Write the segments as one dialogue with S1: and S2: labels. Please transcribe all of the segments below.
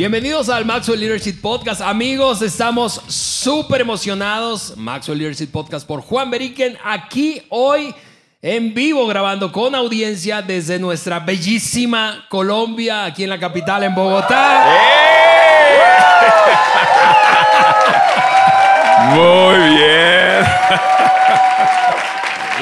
S1: Bienvenidos al Maxwell Leadership Podcast. Amigos, estamos súper emocionados. Maxwell Leadership Podcast por Juan Beriken. Aquí hoy en vivo grabando con audiencia desde nuestra bellísima Colombia, aquí en la capital, en Bogotá.
S2: Muy bien.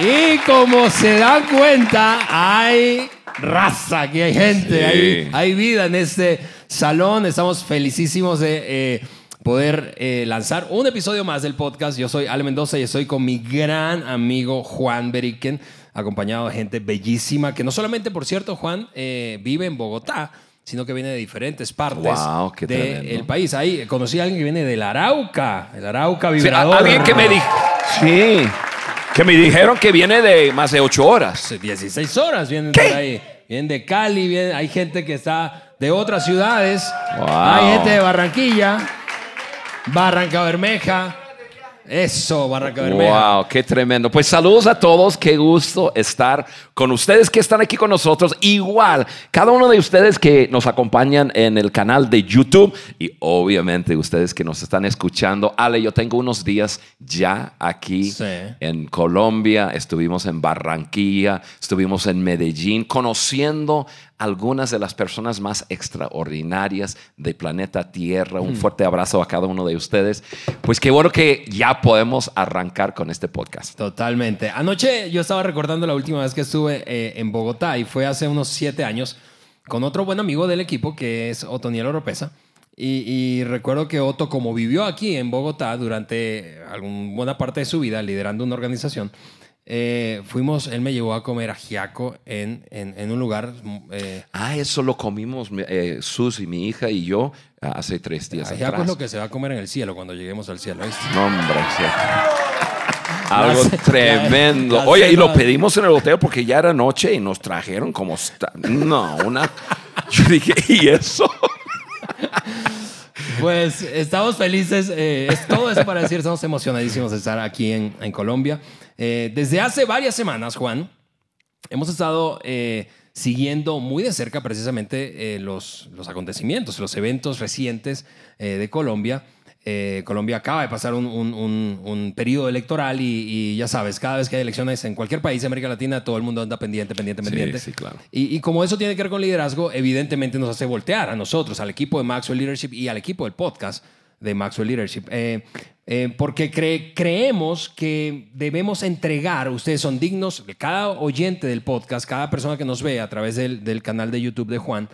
S1: Y como se dan cuenta, hay raza, aquí hay gente,
S2: Sí.
S1: hay, hay vida en este salón. Estamos felicísimos de eh, poder eh, lanzar un episodio más del podcast. Yo soy Ale Mendoza y estoy con mi gran amigo Juan Beriken, acompañado de gente bellísima, que no solamente, por cierto, Juan eh, vive en Bogotá, sino que viene de diferentes partes
S2: Wow,
S1: del país. Ahí conocí a alguien que viene del Arauca, el Arauca
S2: Sí,
S1: vibrador.
S2: a- alguien que me dijo. Sí. Que me dijeron que viene de más de ocho horas.
S1: 16 horas vienen
S2: ¿Qué?
S1: por ahí. Vienen de Cali, vienen- hay gente que está de otras ciudades.
S2: Wow.
S1: Hay gente de Barranquilla, Barranca Bermeja. Eso, Barranca Bermeja.
S2: Wow, qué tremendo. Pues saludos a todos, qué gusto estar con ustedes que están aquí con nosotros. Igual, cada uno de ustedes que nos acompañan en el canal de YouTube y obviamente ustedes que nos están escuchando. Ale, yo tengo unos días ya aquí
S1: Sí.
S2: en Colombia, estuvimos en Barranquilla, estuvimos en Medellín, conociendo algunas de las personas más extraordinarias del planeta Tierra. Un fuerte abrazo a cada uno de ustedes. Pues qué bueno que ya podemos arrancar con este podcast.
S1: Totalmente. Anoche yo estaba recordando la última vez que estuve eh, en Bogotá y fue hace unos siete años con otro buen amigo del equipo que es Otoniel Oropesa. Y, y recuerdo que Otto, como vivió aquí en Bogotá durante alguna buena parte de su vida liderando una organización, eh, fuimos, él me llevó a comer ajiaco en, en, en un lugar. eh,
S2: Ah, eso lo comimos eh, Sus y mi hija y yo ah, hace tres días
S1: ajiaco
S2: atrás.
S1: es lo que se va a comer en el cielo cuando lleguemos al cielo. ¿viste?
S2: No, hombre. Algo
S1: La-
S2: tremendo.
S1: la- la
S2: Oye, y lo pedimos en el hotel porque ya era noche y nos trajeron como... No, una... Yo dije, ¿y eso?
S1: Pues estamos felices. eh, es todo eso para decir, estamos emocionadísimos de estar aquí en, en Colombia. Eh, desde hace varias semanas, Juan, hemos estado eh, siguiendo muy de cerca precisamente eh, los, los acontecimientos, los eventos recientes eh, de Colombia. Colombia acaba de pasar un, un- un- un periodo electoral y, y ya sabes, cada vez que hay elecciones en cualquier país de América Latina, todo el mundo anda pendiente, pendiente,
S2: Sí,
S1: pendiente.
S2: sí, claro.
S1: Y, y como eso tiene que ver con liderazgo, evidentemente nos hace voltear a nosotros, al equipo de Maxwell Leadership y al equipo del podcast de Maxwell Leadership. Eh, eh, porque cre- creemos que debemos entregar, ustedes son dignos, cada oyente del podcast, cada persona que nos ve a través del, del canal de YouTube de Juan,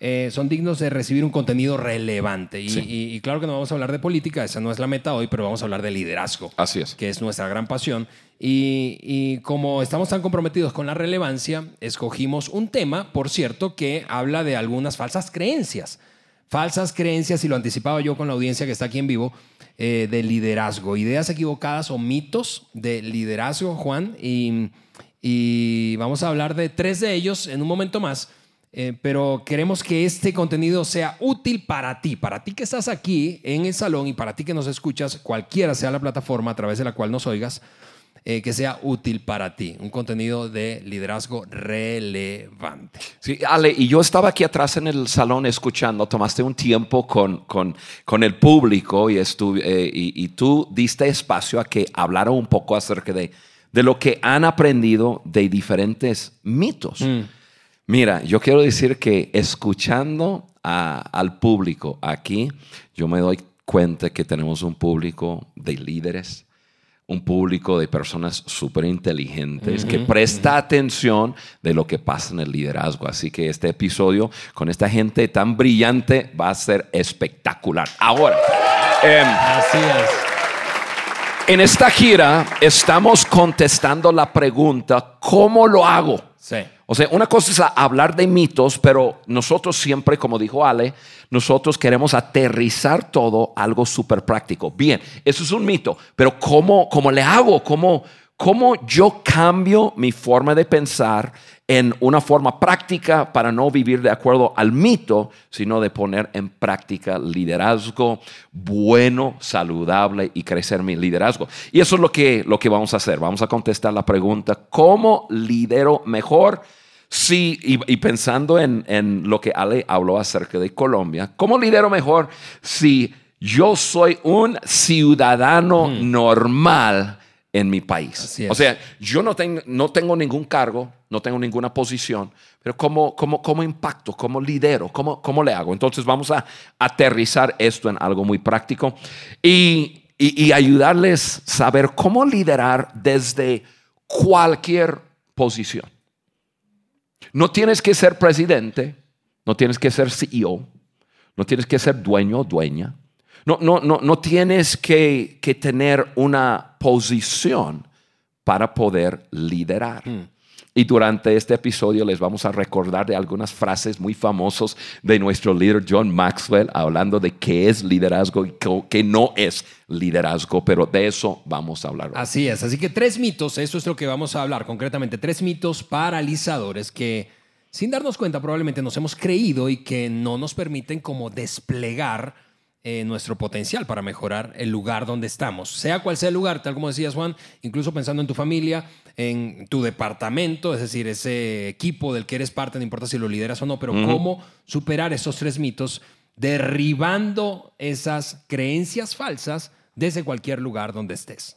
S1: eh, son dignos de recibir un contenido relevante. Y,
S2: Sí.
S1: y- y claro que no vamos a hablar de política, esa no es la meta hoy, pero vamos a hablar de liderazgo
S2: Así es.
S1: que es nuestra gran pasión. Y, y como estamos tan comprometidos con la relevancia, escogimos un tema, por cierto, que habla de algunas falsas creencias. Falsas creencias, y lo anticipaba yo con la audiencia que está aquí en vivo, eh, de liderazgo. Ideas equivocadas o mitos de liderazgo, Juan. Y, y vamos a hablar de tres de ellos en un momento más. Eh, pero queremos que este contenido sea útil para ti, para ti que estás aquí en el salón y para ti que nos escuchas, cualquiera sea la plataforma a través de la cual nos oigas, eh, que sea útil para ti. Un contenido de liderazgo relevante.
S2: Sí, Ale, y yo estaba aquí atrás en el salón escuchando, tomaste un tiempo con, con, con el público y, estu- eh, y, y tú diste espacio a que hablara un poco acerca de, de lo que han aprendido de diferentes mitos. Mira, yo quiero decir que escuchando a- al público aquí, yo me doy cuenta que tenemos un público de líderes, un público de personas súper inteligentes que presta atención de lo que pasa en el liderazgo. Así que este episodio con esta gente tan brillante va a ser espectacular. Ahora, em,
S1: Así es.
S2: en esta gira estamos contestando la pregunta, ¿cómo lo hago?
S1: Sí.
S2: O sea, una cosa es hablar de mitos, pero nosotros siempre, como dijo Ale, nosotros queremos aterrizar todo algo súper práctico. Bien, eso es un mito, pero ¿cómo, cómo le hago? ¿Cómo, ¿Cómo yo cambio mi forma de pensar en una forma práctica para no vivir de acuerdo al mito, sino de poner en práctica liderazgo bueno, saludable y crecer mi liderazgo? Y eso es lo que, lo que vamos a hacer. Vamos a contestar la pregunta, ¿cómo lidero mejor? Sí, y, y pensando en, en lo que Ale habló acerca de Colombia, ¿cómo lidero mejor si yo soy un ciudadano normal en mi país? O sea, yo no, tengo no tengo ningún cargo, no tengo ninguna posición, pero ¿cómo, cómo, cómo impacto? ¿Cómo lidero? ¿Cómo, ¿Cómo le hago? Entonces vamos a aterrizar esto en algo muy práctico y, y, y ayudarles a saber cómo liderar desde cualquier posición. No tienes que ser presidente, no tienes que ser CEO, no tienes que ser dueño o dueña, no, no, no, no tienes que, que tener una posición para poder liderar. Y durante este episodio les vamos a recordar de algunas frases muy famosas de nuestro líder John Maxwell, hablando de qué es liderazgo y qué- qué no es liderazgo, pero de eso vamos a hablar. hoy.
S1: Así es, así que tres mitos, eso es lo que vamos a hablar concretamente, tres mitos paralizadores que sin darnos cuenta probablemente nos hemos creído y que no nos permiten como desplegar eh, nuestro potencial para mejorar el lugar donde estamos, sea cual sea el lugar, tal como decías Juan, incluso pensando en tu familia, en tu departamento, es decir, ese equipo del que eres parte, no importa si lo lideras o no, pero cómo superar esos tres mitos derribando esas creencias falsas desde cualquier lugar donde estés.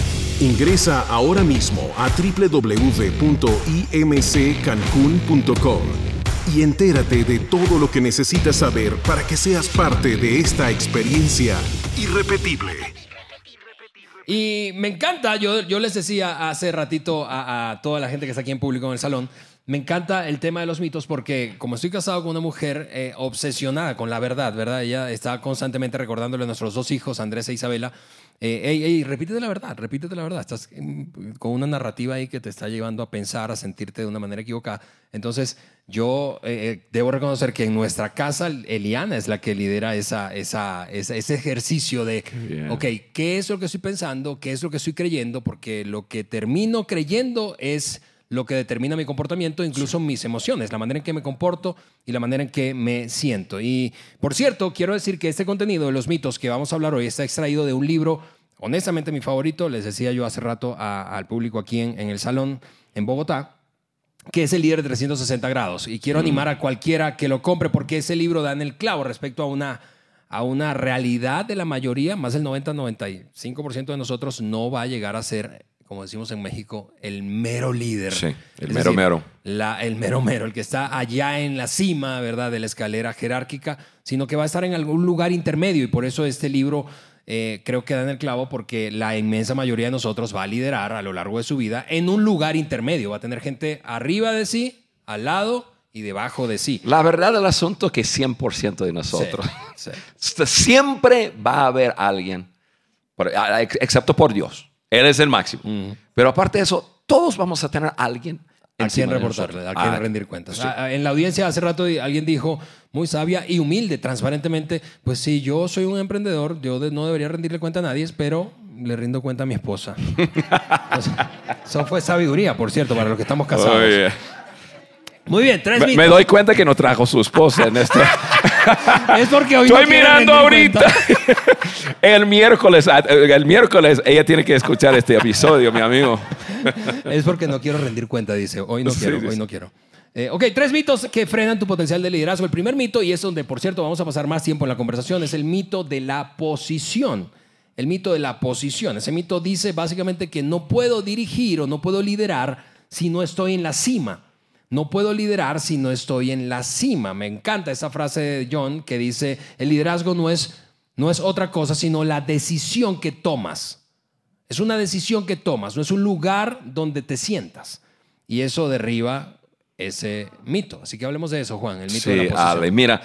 S3: Ingresa ahora mismo a www.imccancun.com y entérate de todo lo que necesitas saber para que seas parte de esta experiencia irrepetible.
S1: Y me encanta, yo, yo les decía hace ratito a, a toda la gente que está aquí en público en el salón, me encanta el tema de los mitos porque como estoy casado con una mujer eh, obsesionada con la verdad, ¿verdad? Ella está constantemente recordándole a nuestros dos hijos, Andrés e Isabela, eh, ey, ey, repítete la verdad, repítete la verdad. Estás con una narrativa ahí que te está llevando a pensar, a sentirte de una manera equivocada. Entonces, yo eh, eh, debo reconocer que en nuestra casa Eliana es la que lidera esa, esa, esa- ese ejercicio de, ok, ¿qué es lo que estoy pensando? ¿Qué es lo que estoy creyendo? Porque lo que termino creyendo es lo que determina mi comportamiento, incluso mis emociones, la manera en que me comporto y la manera en que me siento. Y por cierto, quiero decir que este contenido de los mitos que vamos a hablar hoy está extraído de un libro, honestamente mi favorito, les decía yo hace rato a- al público aquí en, en el salón en Bogotá, que es el líder de 360 grados. Y quiero animar a cualquiera que lo compre porque ese libro da en el clavo respecto a una, a una realidad de la mayoría, más del 90-95% de nosotros no va a llegar a ser, como decimos en México, el mero líder.
S2: Sí, el
S1: Es
S2: mero mero.
S1: la- el mero mero, el que está allá en la cima, ¿verdad?, de la escalera jerárquica, sino que va a estar en algún lugar intermedio y por eso este libro eh, creo que da en el clavo porque la inmensa mayoría de nosotros va a liderar a lo largo de su vida en un lugar intermedio, va a tener gente arriba de sí, al lado y debajo de sí.
S2: La verdad del asunto es que 100% de nosotros,
S1: Sí,
S2: siempre va a haber alguien, excepto por Dios. Él es el máximo. Pero aparte de eso, todos vamos a tener a alguien
S1: A
S2: de
S1: reportarle, a quien
S2: Ah,
S1: rendir cuentas.
S2: sí.
S1: Ah, En la audiencia hace rato alguien dijo, muy sabia y humilde, transparentemente, pues sí, yo soy un emprendedor, yo de- no debería rendirle cuenta a nadie, pero le rindo cuenta a mi esposa. Eso fue sabiduría, por cierto, para los que estamos casados.
S2: Oye,
S1: Muy bien, tres
S2: me, me doy cuenta que no trajo su esposa en este.
S1: Es porque hoy no
S2: Estoy mirando ahorita. el miércoles, ah, el miércoles ella tiene que escuchar este episodio, mi amigo.
S1: Es porque no quiero rendir cuenta, dice. Hoy no quiero,
S2: sí,
S1: hoy no quiero. Eh, ok, tres mitos que frenan tu potencial de liderazgo. El primer mito, y es donde, por cierto, vamos a pasar más tiempo en la conversación, es el mito de la posición. El mito de la posición. Ese mito dice básicamente que no puedo dirigir o no puedo liderar si no estoy en la cima. No puedo liderar si no estoy en la cima. Me encanta esa frase de John que dice, el liderazgo no es, no es otra cosa, sino la decisión que tomas. Es una decisión que tomas, no es un lugar donde te sientas. Y eso derriba ese mito. Así que hablemos de eso, Juan, el mito de la posición.
S2: Ale, mira,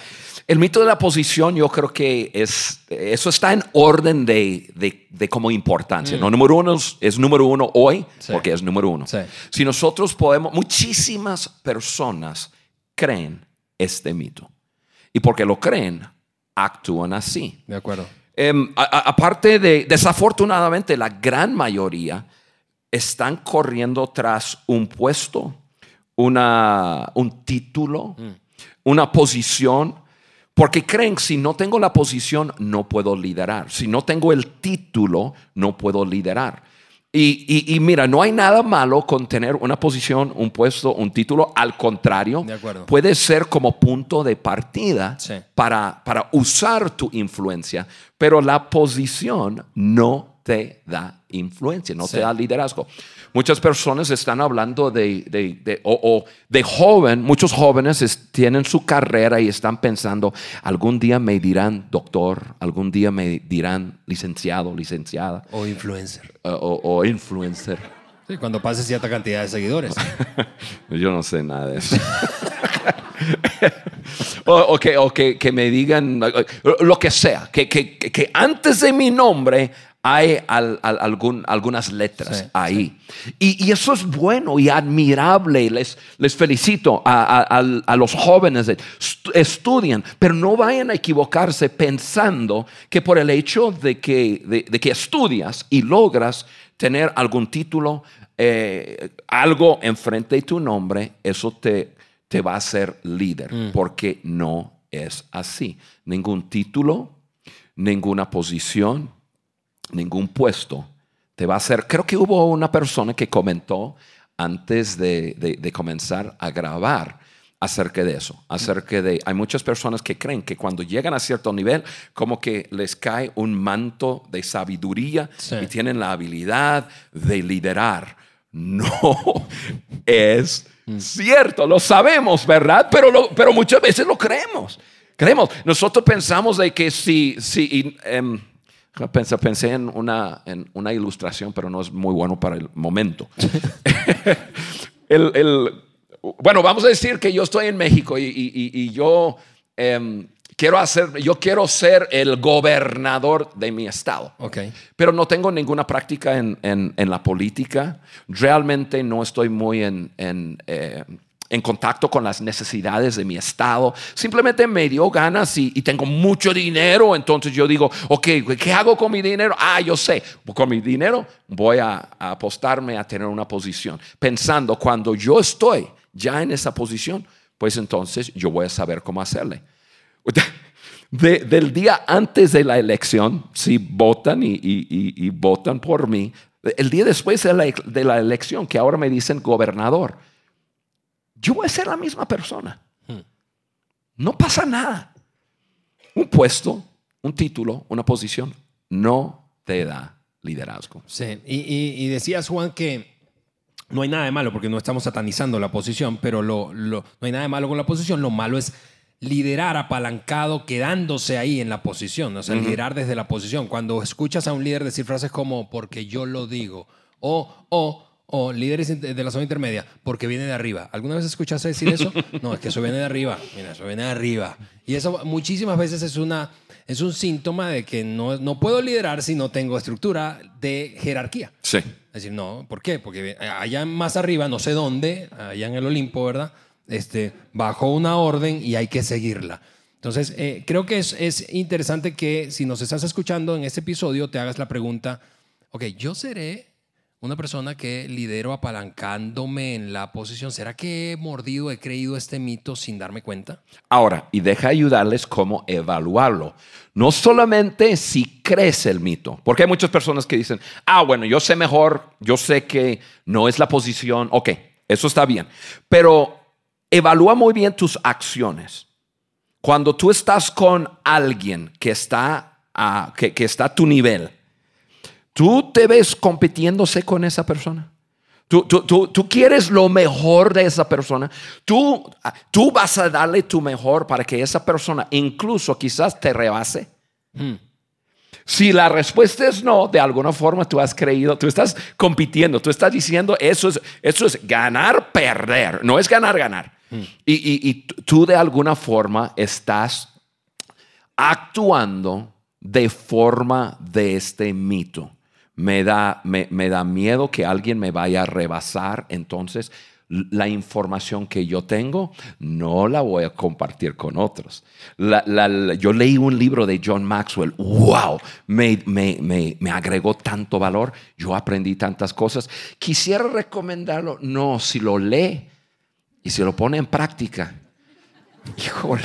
S2: el mito de la posición yo creo que es, eso está en orden de, de, de como importancia. ¿no? Número uno es, es número uno hoy,
S1: Mm. Sí.
S2: porque es número uno.
S1: Sí.
S2: Si nosotros podemos, muchísimas personas creen este mito. Y porque lo creen, actúan así.
S1: De acuerdo.
S2: Em, a- a- aparte de, desafortunadamente, la gran mayoría están corriendo tras un puesto, una, un título, una posición, porque creen si no tengo la posición no puedo liderar, si no tengo el título no puedo liderar. Y, y- y mira, no hay nada malo con tener una posición, un puesto, un título, al contrario, puede ser como punto de partida
S1: Sí.
S2: para, para usar tu influencia, pero la posición no te da influencia, no
S1: Sí.
S2: te da liderazgo. Muchas personas están hablando de, de- de- o, o de joven, muchos jóvenes es- tienen su carrera y están pensando, algún día me dirán doctor, algún día me dirán licenciado, licenciada
S1: O influencer.
S2: o, o- o influencer.
S1: Sí, cuando pases cierta cantidad de seguidores.
S2: Yo no sé nada de eso. o que, o que- que me digan lo que sea, que- que- que antes de mi nombre hay al- al- algún- algunas letras
S1: Sí,
S2: ahí. Y, y eso es bueno y admirable. Les, les felicito a, a- los jóvenes. de- estu- Estudien, pero no vayan a equivocarse pensando que por el hecho de que, de, de que estudias y logras tener algún título, eh, algo enfrente de tu nombre, eso te, te va a hacer líder, porque no es así. Ningún título, ninguna posición, ningún puesto te va a hacer. Creo que hubo una persona que comentó antes de, de- de comenzar a grabar acerca de eso, acerca de, hay muchas personas que creen que cuando llegan a cierto nivel, como que les cae un manto de sabiduría
S1: Sí.
S2: y tienen la habilidad de liderar. No es cierto, lo sabemos, ¿verdad? Pero, lo- pero muchas veces lo creemos. Creemos. Nosotros pensamos de que si, si em, pensé, pensé en, una, en una ilustración, pero no es muy bueno para el momento. El- el- bueno, vamos a decir que yo estoy en México y, y- y- yo em, quiero hacer, yo quiero ser el gobernador de mi estado.
S1: Ok.
S2: Pero no tengo ninguna práctica en, en- en la política. Realmente no estoy muy en, en, eh, en contacto con las necesidades de mi estado. Simplemente me dio ganas y, y tengo mucho dinero. Entonces yo digo, ok, ¿qué hago con mi dinero? Ah, yo sé. Con mi dinero voy a, a apostarme a tener una posición. Pensando, cuando yo estoy ya en esa posición, pues entonces yo voy a saber cómo hacerle. De- del día antes de la elección, si votan y, y- y- votan por mí, el día después de la, de la elección, que ahora me dicen gobernador, yo voy a ser la misma persona. No pasa nada. Un puesto, un título, una posición, no te da liderazgo.
S1: Sí, y, y- y decías, Juan, que no hay nada de malo, porque no estamos satanizando la posición, pero lo, lo- no hay nada de malo con la posición, lo malo es liderar apalancado, quedándose ahí en la posición, o sea, liderar desde la posición. Cuando escuchas a un líder decir frases como, porque yo lo digo, o, o, o líderes de la zona intermedia, porque viene de arriba. ¿Alguna vez escuchaste decir eso? No, es que eso viene de arriba, mira, eso viene de arriba. Y eso muchísimas veces es una... Es un síntoma de que no, no puedo liderar si no tengo estructura de jerarquía.
S2: Sí.
S1: Es decir, no, ¿por qué? Porque allá más arriba, no sé dónde, allá en el Olimpo, ¿verdad? Este, bajó una orden y hay que seguirla. Entonces, eh, creo que es, es interesante que si nos estás escuchando en este episodio, te hagas la pregunta, ok, yo seré una persona que lidero apalancándome en la posición. ¿Será que he mordido, he creído este mito sin darme cuenta?
S2: Ahora, y deja ayudarles cómo evaluarlo. No solamente si crece el mito, porque hay muchas personas que dicen, ah, bueno, yo sé mejor, yo sé que no es la posición, ok, eso está bien, pero evalúa muy bien tus acciones. Cuando tú estás con alguien que está a, que, que está a tu nivel, ¿tú te ves compitiéndose con esa persona? Tú, tú, tú, tú quieres lo mejor de esa persona. Tú, tú vas a darle tu mejor para que esa persona incluso quizás te rebase. Si la respuesta es no, de alguna forma tú has creído, tú estás compitiendo, tú estás diciendo eso es, eso es ganar, perder, no es ganar, ganar. Y, y- y tú de alguna forma estás actuando de forma de este mito. Me da, me, me da miedo que alguien me vaya a rebasar, entonces la información que yo tengo no la voy a compartir con otros. yo leí un libro de John Maxwell, wow, me, me, agregó tanto valor, yo aprendí tantas cosas. Quisiera recomendarlo, no, si lo lee y se lo pone en práctica, híjole.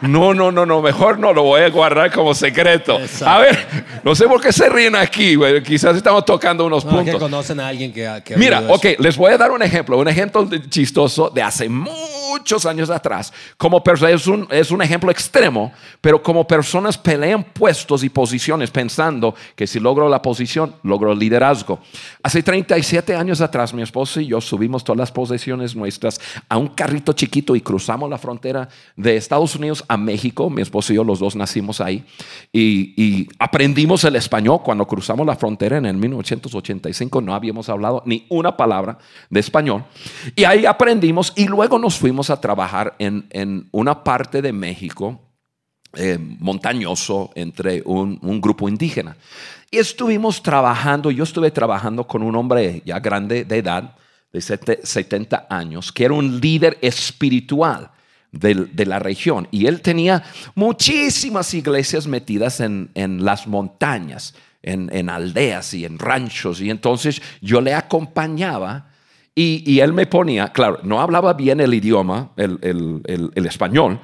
S2: No, no, no, no, mejor no lo voy a guardar como secreto. A ver, no sé por qué se ríen aquí, güey. Quizás estamos tocando unos puntos.
S1: que conocen a alguien que,
S2: Mira, ok, les voy a dar un ejemplo, un ejemplo chistoso de hace muchos años atrás. Como es un, es un ejemplo extremo, pero como personas pelean puestos y posiciones pensando que si logro la posición, logro el liderazgo. Hace 37 años atrás, mi esposo y yo subimos todas las posesiones nuestras a un carrito chiquito y cruzamos la frontera de Estados Unidos a México. Mi esposo y yo, los dos nacimos ahí. Y, aprendimos el español cuando cruzamos la frontera en el 1985. No habíamos hablado ni una palabra de español. Y ahí aprendimos y luego nos fuimos a trabajar en, una parte de México eh, montañoso entre un, un, grupo indígena. Y estuvimos trabajando, yo estuve trabajando con un hombre ya grande de edad, de 70 años, que era un líder espiritual de, la región. Y él tenía muchísimas iglesias metidas en, las montañas, en, aldeas y en ranchos. Y entonces yo le acompañaba y, él me ponía, claro, no hablaba bien el idioma, el, español,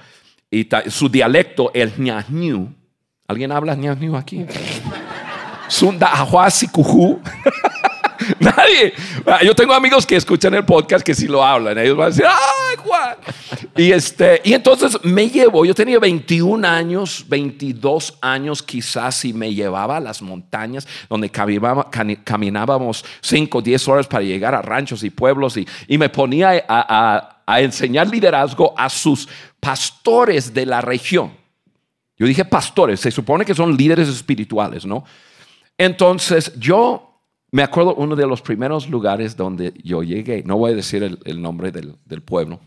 S2: y su dialecto, el ñañu. ¿Alguien habla ñañu aquí? Sunda cujú. Nadie. Ah, yo tengo amigos que escuchan el podcast que si lo hablan. Ellos van a decir, ¡ay, Juan! Y, este, y entonces me llevo, yo tenía 21 años, 22 años quizás, y me llevaba a las montañas donde caminábamos 5 o 10 horas para llegar a ranchos y pueblos y, y me ponía a enseñar liderazgo a sus pastores de la región. Yo dije pastores, se supone que son líderes espirituales, ¿no? Entonces yo me acuerdo uno de los primeros lugares donde yo llegué, no voy a decir el, nombre del, pueblo,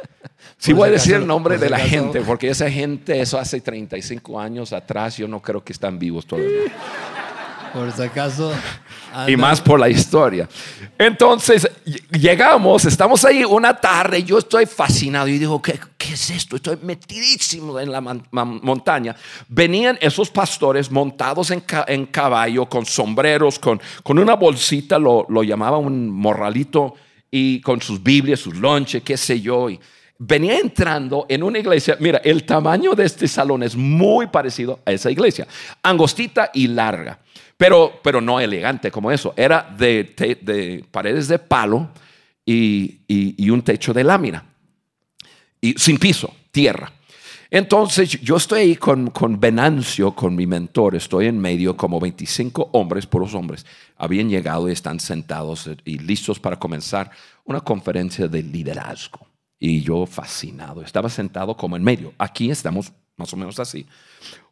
S2: sí voy a decir el nombre de la gente, porque esa gente, eso hace 35 años atrás, yo no creo que están vivos todavía.
S1: Por si acaso.
S2: Y más por la historia. Entonces, llegamos, estamos ahí una tarde, yo estoy fascinado y digo, ¿qué, qué es esto? Estoy metidísimo en la montaña. Venían esos pastores montados en, en caballo, con sombreros, con, con una bolsita, lo, lo llamaba un morralito, y con sus Biblias, sus lonches, qué sé yo. Y, venía entrando en una iglesia, mira, el tamaño de este salón es muy parecido a esa iglesia, angostita y larga. Pero, pero no elegante como eso. Era de, de paredes de palo y, y, un techo de lámina. Y sin piso, tierra. Entonces yo estoy ahí con, con Venancio, con mi mentor, estoy en medio, como 25 hombres, puros hombres, habían llegado y están sentados y listos para comenzar una conferencia de liderazgo. Y yo fascinado, estaba sentado como en medio. Aquí estamos más o menos así.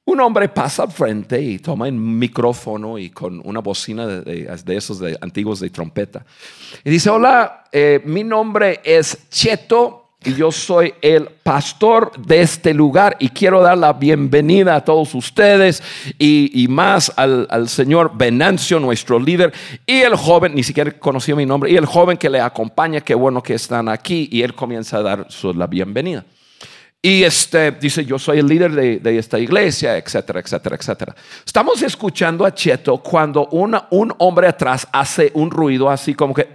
S2: Un hombre pasa al frente y toma un micrófono y con una bocina de, esos de, antiguos de trompeta. Y dice, hola, eh, mi nombre es Cheto y yo soy el pastor de este lugar y quiero dar la bienvenida a todos ustedes y, más al, señor Venancio, nuestro líder, y el joven, ni siquiera conoció mi nombre, y el joven que le acompaña, qué bueno que están aquí, y él comienza a dar la bienvenida. Y este, dice, yo soy el líder de, esta iglesia, etcétera, etcétera, etcétera. Estamos escuchando a Cheto cuando un hombre atrás hace un ruido así como que,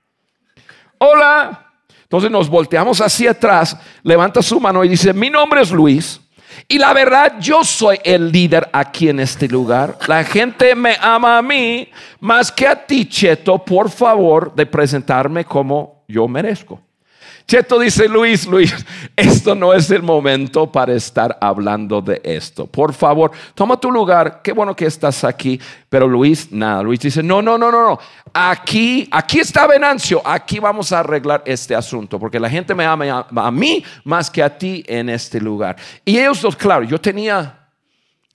S2: hola. Entonces nos volteamos hacia atrás, levanta su mano y dice, mi nombre es Luis. Y la verdad, yo soy el líder aquí en este lugar. La gente me ama a mí más que a ti, Cheto, por favor, de presentarme como yo merezco. Cheto dice, Luis, Luis, esto no es el momento para estar hablando de esto. Por favor, toma tu lugar. Qué bueno que estás aquí. Pero Luis, nada. Luis dice, no, no, no, no, no. Aquí, aquí está Venancio. Aquí vamos a arreglar este asunto. Porque la gente me ama a mí más que a ti en este lugar. Y ellos dos, claro, yo tenía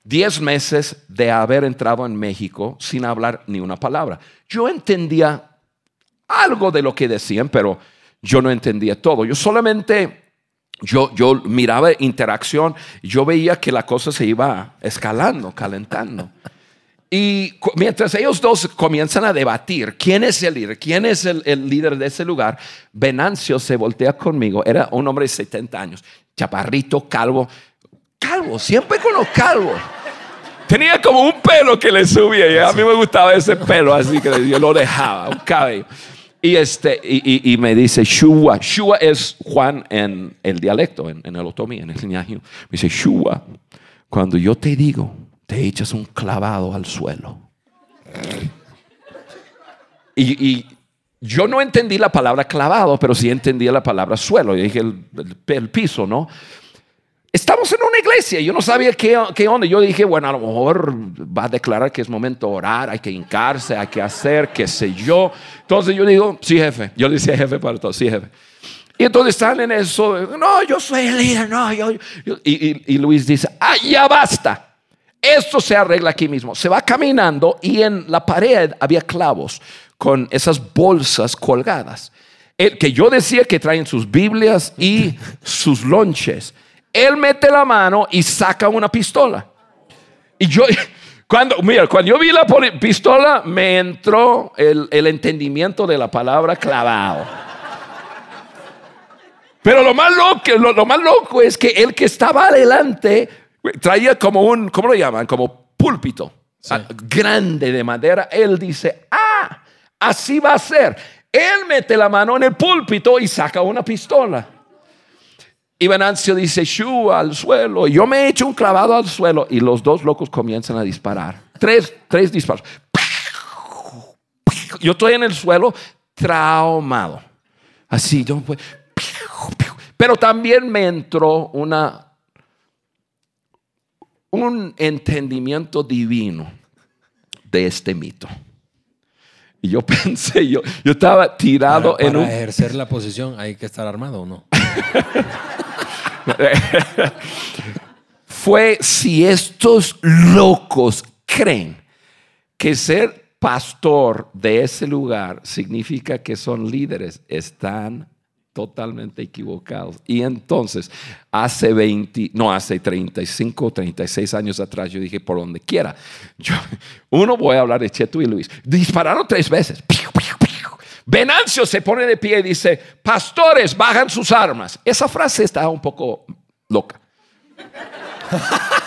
S2: 10 meses de haber entrado en México sin hablar ni una palabra. Yo entendía algo de lo que decían, pero yo no entendía todo. Yo solamente, yo, yo miraba interacción, yo veía que la cosa se iba escalando, calentando. Y mientras ellos dos comienzan a debatir quién es el líder, quién es el, el líder de ese lugar, Venancio se voltea conmigo. Era un hombre de 70 años, chaparrito, calvo. Calvo, siempre con los calvos. Tenía como un pelo que le subía y a mí me gustaba ese pelo, así que yo lo dejaba, un cabello. Y, este, y, me dice, Shua. Shua es Juan en el dialecto, en, el otomí, en el ñajiu. Me dice, Shua, cuando yo te digo, te echas un clavado al suelo. Y, yo no entendí la palabra clavado, pero sí entendí la palabra suelo. Yo dije el piso, ¿no? Estamos en una iglesia, yo no sabía qué, qué onda. Yo dije, bueno, a lo mejor va a declarar que es momento de orar, hay que hincarse, hay que hacer, qué sé yo. Entonces yo digo, sí, jefe. Yo le decía jefe para todo, sí, jefe. Y entonces están en eso, no, yo soy el líder, no, yo. yo- y, y- y Luis dice, ah, ya basta. Esto se arregla aquí mismo. Se va caminando y en la pared había clavos con esas bolsas colgadas. El que yo decía que traen sus Biblias y sus lonches. Él mete la mano y saca una pistola. Y yo, cuando, mira, cuando yo vi la pistola, me entró el, el entendimiento de la palabra clavado. Pero lo más loco, lo, lo más loco es que el que estaba adelante traía como un, ¿cómo lo llaman? Como púlpito ah, grande de madera. Él dice, ah, así va a ser. Él mete la mano en el púlpito y saca una pistola. Y Venancio dice, shu al suelo. Yo me echo un clavado al suelo y los dos locos comienzan a disparar. Tres, tres disparos. Yo estoy en el suelo traumado. Así, yo, pues, pero también me entró una, un entendimiento divino de este mito. Y yo pensé, yo, yo estaba tirado
S1: Para,
S2: en
S1: para
S2: un...
S1: ejercer la posición hay que estar armado o no.
S2: fue si estos locos creen que ser pastor de ese lugar significa que son líderes, están totalmente equivocados. Y entonces, hace 20, no, hace 35, 36 años atrás, yo dije, por donde quiera. Yo, uno, voy a hablar de Cheto y Luis. Dispararon tres veces. Piu, piu, piu. Venancio se pone de pie y dice, pastores, bajan sus armas. Esa frase está un poco loca.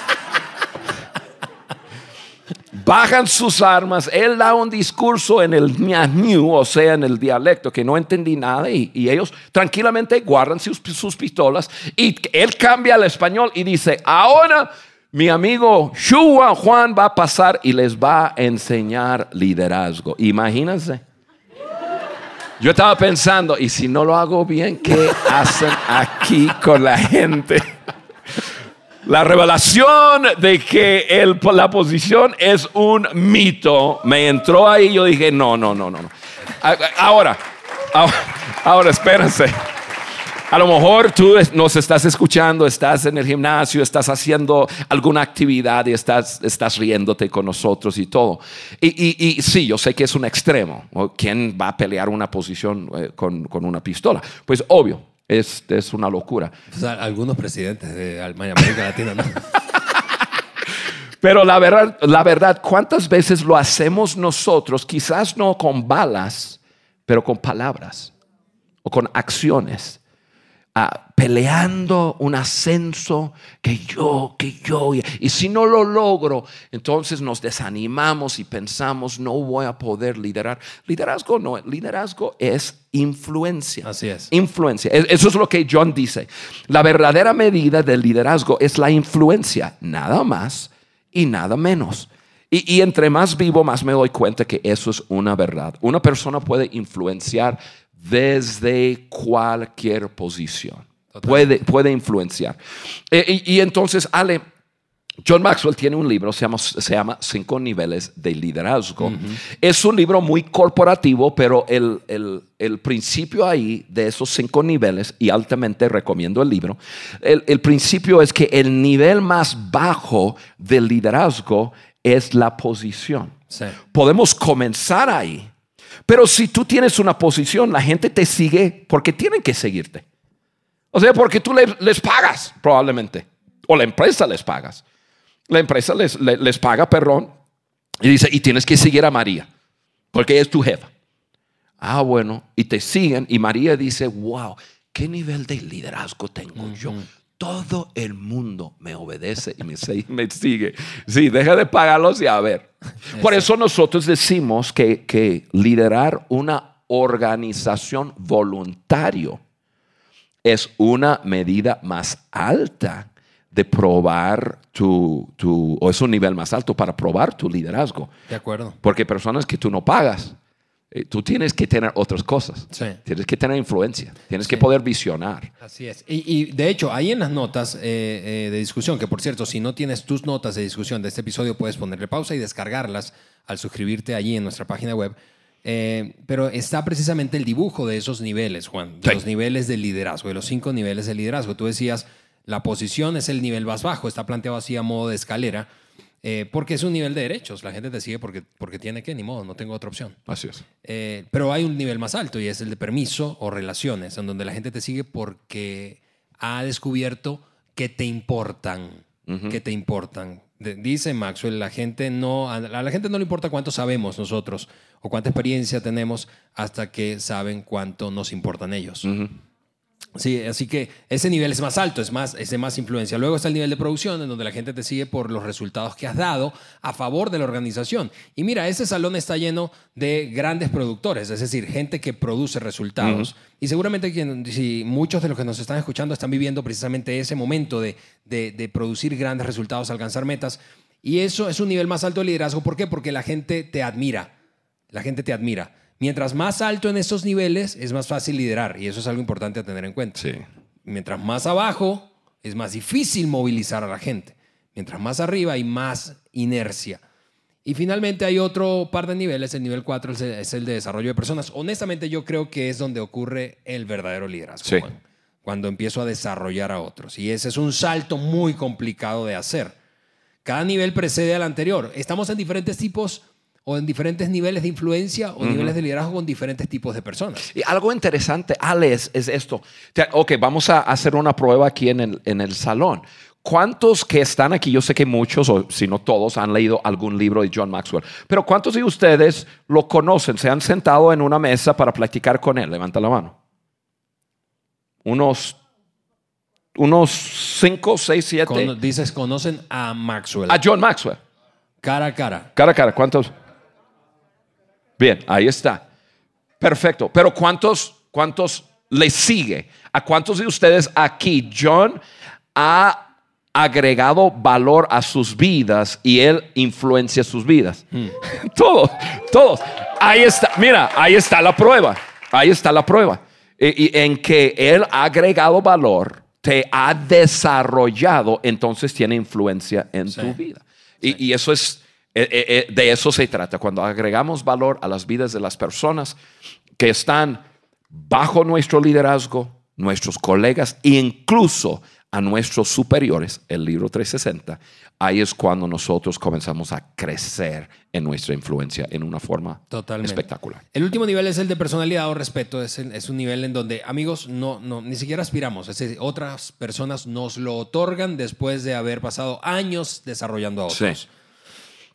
S2: Bajan sus armas, él da un discurso en el ñañú, o sea, en el dialecto, que no entendí nada, y, ellos tranquilamente guardan sus, sus pistolas, y él cambia al español y dice, ahora mi amigo Shua Juan va a pasar y les va a enseñar liderazgo. Imagínense. Yo estaba pensando, y si no lo hago bien, ¿qué hacen aquí con la gente? La revelación de que el- la posición es un mito me entró ahí. Yo dije, no, no, no, no. no. Ahora, ahora, ahora, espérense. A lo mejor tú nos estás escuchando, estás en el gimnasio, estás haciendo alguna actividad y estás, estás riéndote con nosotros y todo. Y, y- y sí, yo sé que es un extremo. ¿O ¿Quién va a pelear una posición eh, con, con una pistola? Pues obvio, es, es una locura.
S1: O sea, algunos presidentes de América Latina, ¿no?
S2: Pero la verdad, la verdad, ¿cuántas veces lo hacemos nosotros? Quizás no con balas, pero con palabras o con acciones. Ah, peleando un ascenso que yo, que yo. Y, si no lo logro, entonces nos desanimamos y pensamos, no voy a poder liderar. Liderazgo no, liderazgo es influencia.
S1: Así es.
S2: Influencia. Es- Eso es lo que John dice. La verdadera medida del liderazgo es la influencia, nada más y nada menos. Y, y entre más vivo, más me doy cuenta que eso es una verdad. Una persona puede influenciar desde cualquier posición. Puede, puede influenciar. Eh, y, y entonces, Ale, John Maxwell tiene un libro, se llama, se llama Cinco Niveles de Liderazgo. Es un libro muy corporativo, pero el, el- el principio ahí de esos cinco niveles, y altamente recomiendo el libro, el, el principio es que el nivel más bajo del liderazgo es la posición.
S1: Sí.
S2: Podemos comenzar ahí, pero si tú tienes una posición, la gente te sigue porque tienen que seguirte. O sea, porque tú le- les pagas, probablemente. O la empresa les pagas. La empresa les, le- les paga, perdón. Y dice, y tienes que seguir a María, porque ella es tu jefa. Ah, bueno, y te siguen y María dice, wow, ¿qué nivel de liderazgo tengo yo? Todo el mundo me obedece y me, sigue. Sí, deja de pagarlos y a ver. Por eso nosotros decimos que, que liderar una organización voluntario es una medida más alta de probar tu, tu, o es un nivel más alto para probar tu liderazgo.
S1: De acuerdo.
S2: Porque personas que tú no pagas, tú tienes que tener otras cosas.
S1: Sí.
S2: Tienes que tener influencia, tienes que poder visionar.
S1: Así es. Y, y, de hecho, ahí en las notas eh, eh, de discusión, que por cierto, si no tienes tus notas de discusión de este episodio, puedes ponerle pausa y descargarlas al suscribirte allí en nuestra página web. Eh, pero está precisamente el dibujo de esos niveles, Juan, de
S2: Sí.
S1: los niveles de liderazgo, de los cinco niveles de liderazgo. Tú decías, la posición es el nivel más bajo, está planteado así a modo de escalera, eh, porque es un nivel de derechos. La gente te sigue porque, porque tiene que, ni modo, no tengo otra opción.
S2: Así es.
S1: Eh, pero hay un nivel más alto y es el de permiso o relaciones, en donde la gente te sigue porque ha descubierto que te importan, que te importan. De- dice Maxwell, la gente no, a la gente no le importa cuánto sabemos nosotros o cuánta experiencia tenemos hasta que saben cuánto nos importan ellos. Sí, así que ese nivel es más alto, es, más, es de más influencia. Luego está el nivel de producción, en donde la gente te sigue por los resultados que has dado a favor de la organización. Y mira, ese salón está lleno de grandes productores, es decir, gente que produce resultados. Y seguramente que, si muchos de los que nos están escuchando están viviendo precisamente ese momento de, de- de producir grandes resultados, alcanzar metas. Y eso es un nivel más alto de liderazgo. ¿Por qué? Porque la gente te admira. La gente te admira. Mientras más alto en esos niveles, es más fácil liderar. Y eso es algo importante a tener en cuenta.
S2: Sí.
S1: Mientras más abajo, es más difícil movilizar a la gente. Mientras más arriba, hay más inercia. Y finalmente hay otro par de niveles. El nivel 4 es el- es el de desarrollo de personas. Honestamente, yo creo que es donde ocurre el verdadero liderazgo.
S2: Sí.
S1: Juan. Cuando empiezo a desarrollar a otros. Y ese es un salto muy complicado de hacer. Cada nivel precede al anterior. Estamos en diferentes tipos o en diferentes niveles de influencia o niveles de liderazgo con diferentes tipos de personas.
S2: Y algo interesante, Alex, es esto. Ok, vamos a hacer una prueba aquí en el, en el salón. ¿Cuántos que están aquí? Yo sé que muchos, o si no todos, han leído algún libro de John Maxwell. Pero ¿cuántos de ustedes lo conocen? ¿Se han sentado en una mesa para platicar con él? Levanta la mano. Unos, unos cinco, seis, siete.
S1: Cono- dices, conocen a Maxwell.
S2: A John Maxwell.
S1: cara a cara.
S2: Cara a cara, ¿cuántos? Bien, ahí está. Perfecto. Pero ¿cuántos, cuántos le sigue? ¿A cuántos de ustedes aquí John ha agregado valor a sus vidas y él influencia sus vidas? todos, todos. Ahí está, mira, ahí está la prueba. Ahí está la prueba. Y, y en que él ha agregado valor, te ha desarrollado, entonces tiene influencia en
S1: Sí.
S2: tu vida. Y, y eso es, de eso se trata. Cuando agregamos valor a las vidas de las personas que están bajo nuestro liderazgo, nuestros colegas e incluso a nuestros superiores, el libro 360, ahí es cuando nosotros comenzamos a crecer en nuestra influencia en una forma
S1: Totalmente.
S2: espectacular.
S1: El último nivel es el de personalidad o respeto. Es, el- es un nivel en donde, amigos, no, no, ni siquiera aspiramos. Es decir, otras personas nos lo otorgan después de haber pasado años desarrollando a otros.
S2: Sí.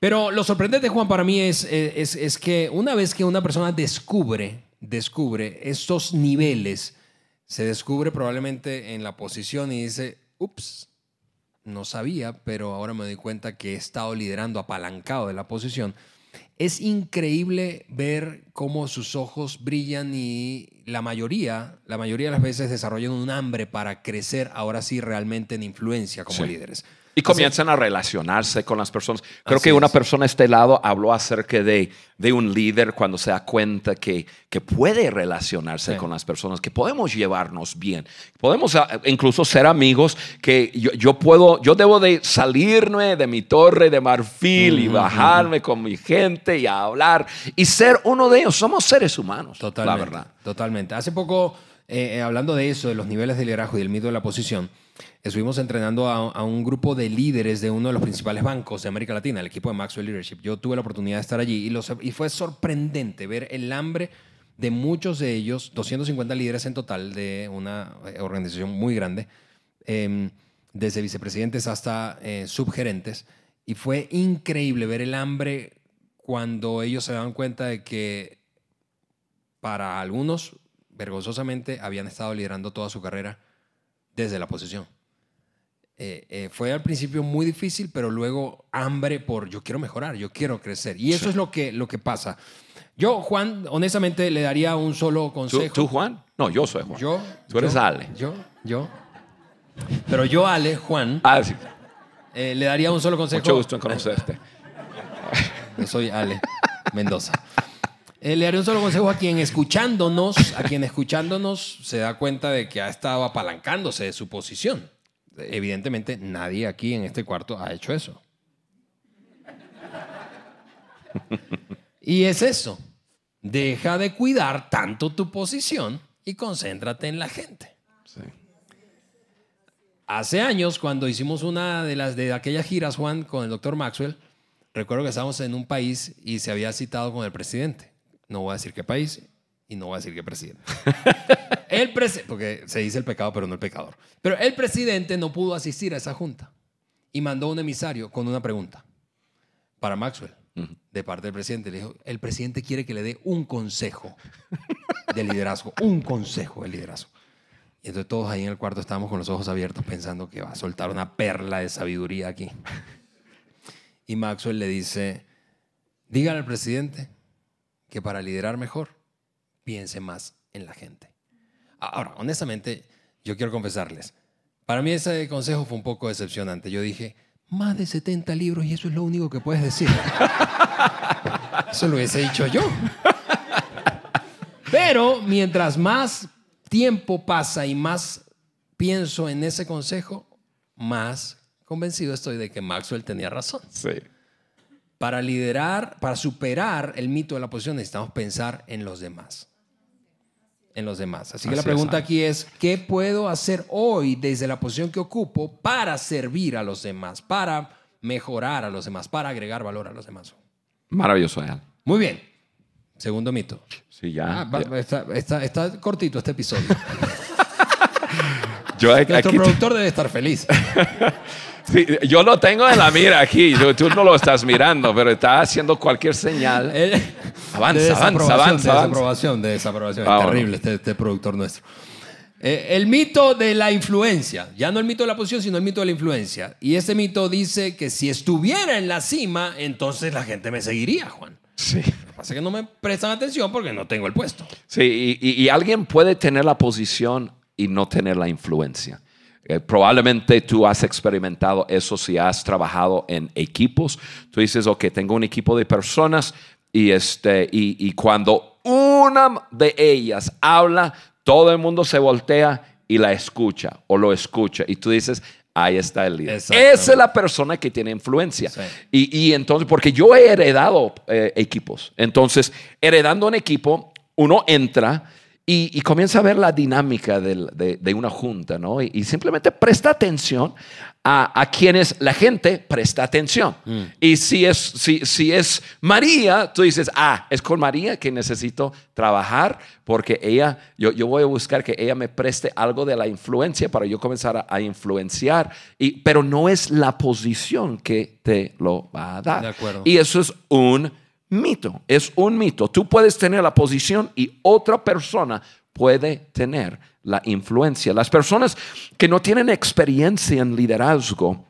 S1: Pero lo sorprendente, Juan, para mí es, eh, es, es que una vez que una persona descubre, descubre estos niveles, se descubre probablemente en la posición y dice, ups, no sabía, pero ahora me doy cuenta que he estado liderando apalancado de la posición. Es increíble ver cómo sus ojos brillan y la mayoría, la mayoría de las veces desarrollan un hambre para crecer ahora sí realmente en influencia como
S2: Sí.
S1: líderes.
S2: Y comienzan a relacionarse con las personas. Creo
S1: Así
S2: que una
S1: es.
S2: persona a este lado habló acerca de, de un líder cuando se da cuenta que, que puede relacionarse
S1: Sí.
S2: con las personas, que podemos llevarnos bien, podemos ah, incluso ser amigos, que yo, yo puedo, yo debo de salirme de mi torre de marfil y bajarme con mi gente y hablar y ser uno de ellos. Somos seres humanos,
S1: Totalmente.
S2: la verdad.
S1: Totalmente. Hace poco, eh, eh, hablando de eso, de los niveles de liderazgo y del mito de la posición, estuvimos entrenando a, un grupo de líderes de uno de los principales bancos de América Latina, el equipo de Maxwell Leadership. Yo tuve la oportunidad de estar allí y, fue sorprendente ver el hambre de muchos de ellos, 250 líderes en total de una eh, organización muy grande, eh, desde vicepresidentes hasta eh, subgerentes. Y fue increíble ver el hambre cuando ellos se dan cuenta de que para algunos, vergonzosamente, habían estado liderando toda su carrera desde la posición. Eh, eh, fue al principio muy difícil, pero luego hambre por yo quiero mejorar, yo quiero crecer. Y eso es lo que, lo que pasa. Yo, Juan, honestamente, le daría un solo
S2: ¿Tú,
S1: consejo.
S2: tú, Juan? No, yo soy Juan.
S1: Yo.
S2: Tú eres
S1: yo,
S2: Ale.
S1: Yo, yo. Pero yo, Ale, Juan,
S2: Ah, sí.
S1: eh, le daría un solo consejo.
S2: Mucho gusto en conocerte.
S1: Yo soy Ale Mendoza. Eh, le daré un solo consejo a quien escuchándonos, a quien escuchándonos se da cuenta de que ha estado apalancándose de su posición. Evidentemente, nadie aquí en este cuarto ha hecho eso. Y es eso. Deja de cuidar tanto tu posición y concéntrate en la gente.
S2: Sí.
S1: Hace años, cuando hicimos una de las de aquellas giras, Juan, con el doctor Maxwell, recuerdo que estábamos en un país y se había citado con el presidente. No voy a decir qué país y no voy a decir qué presidente. el presi- porque se dice el pecado, pero no el pecador. Pero el presidente no pudo asistir a esa junta y mandó un emisario con una pregunta para Maxwell de parte del presidente. Le dijo, el presidente quiere que le dé un consejo de liderazgo, un consejo de liderazgo. Y entonces todos ahí en el cuarto estábamos con los ojos abiertos pensando que va a soltar una perla de sabiduría aquí. Y Maxwell le dice, dígale al presidente que para liderar mejor, piense más en la gente. Ahora, honestamente, yo quiero confesarles, para mí ese consejo fue un poco decepcionante. Yo dije, más de 70 libros y eso es lo único que puedes decir. Eso lo hubiese dicho yo. Pero mientras más tiempo pasa y más pienso en ese consejo, más convencido estoy de que Maxwell tenía razón.
S2: Sí.
S1: Para liderar, para superar el mito de la posición, necesitamos pensar en los demás. En los demás. Así que la pregunta aquí es, ¿qué puedo hacer hoy desde la posición que ocupo para servir a los demás, para mejorar a los demás, para agregar valor a los demás?
S2: Maravilloso, Al.
S1: Muy bien. Segundo mito.
S2: Sí, ya.
S1: Ah, va-
S2: ya.
S1: está, está- está cortito este episodio.
S2: Yo, aquí-
S1: Nuestro productor debe estar feliz.
S2: sí, yo lo tengo en la mira aquí. Tú, no lo estás mirando, pero está haciendo cualquier señal. Avanza,
S1: de
S2: avanza, avanza,
S1: De desaprobación, de desaprobación.
S2: Ah,
S1: es
S2: bueno.
S1: terrible este, este productor nuestro. Eh, el mito de la influencia. Ya no el mito de la posición, sino el mito de la influencia. Y este mito dice que si estuviera en la cima, entonces la gente me seguiría, Juan.
S2: Sí.
S1: Lo que pasa es que no me prestan atención porque no tengo el puesto.
S2: Sí, y, y- y alguien puede tener la posición y no tener la influencia. Eh, probablemente tú has experimentado eso si has trabajado en equipos. Tú dices, ok, tengo un equipo de personas y, este, y, y cuando una de ellas habla, todo el mundo se voltea y la escucha o lo escucha. Y tú dices, ahí está el líder. Esa es la persona que tiene influencia.
S1: Sí.
S2: Y, y entonces, porque yo he heredado eh, equipos. Entonces, heredando un equipo, uno entra y, y comienza a ver la dinámica del- de, de una junta, ¿no? Y, y simplemente presta atención a, a quienes la gente presta atención. Y si es, si, si es María, tú dices, ah, es con María que necesito trabajar porque ella, yo, yo voy a buscar que ella me preste algo de la influencia para yo comenzar a, a influenciar. Y, pero no es la posición que te lo va a dar.
S1: De acuerdo.
S2: Y eso es un mito, es un mito. Tú puedes tener la posición y otra persona puede tener la influencia. Las personas que no tienen experiencia en liderazgo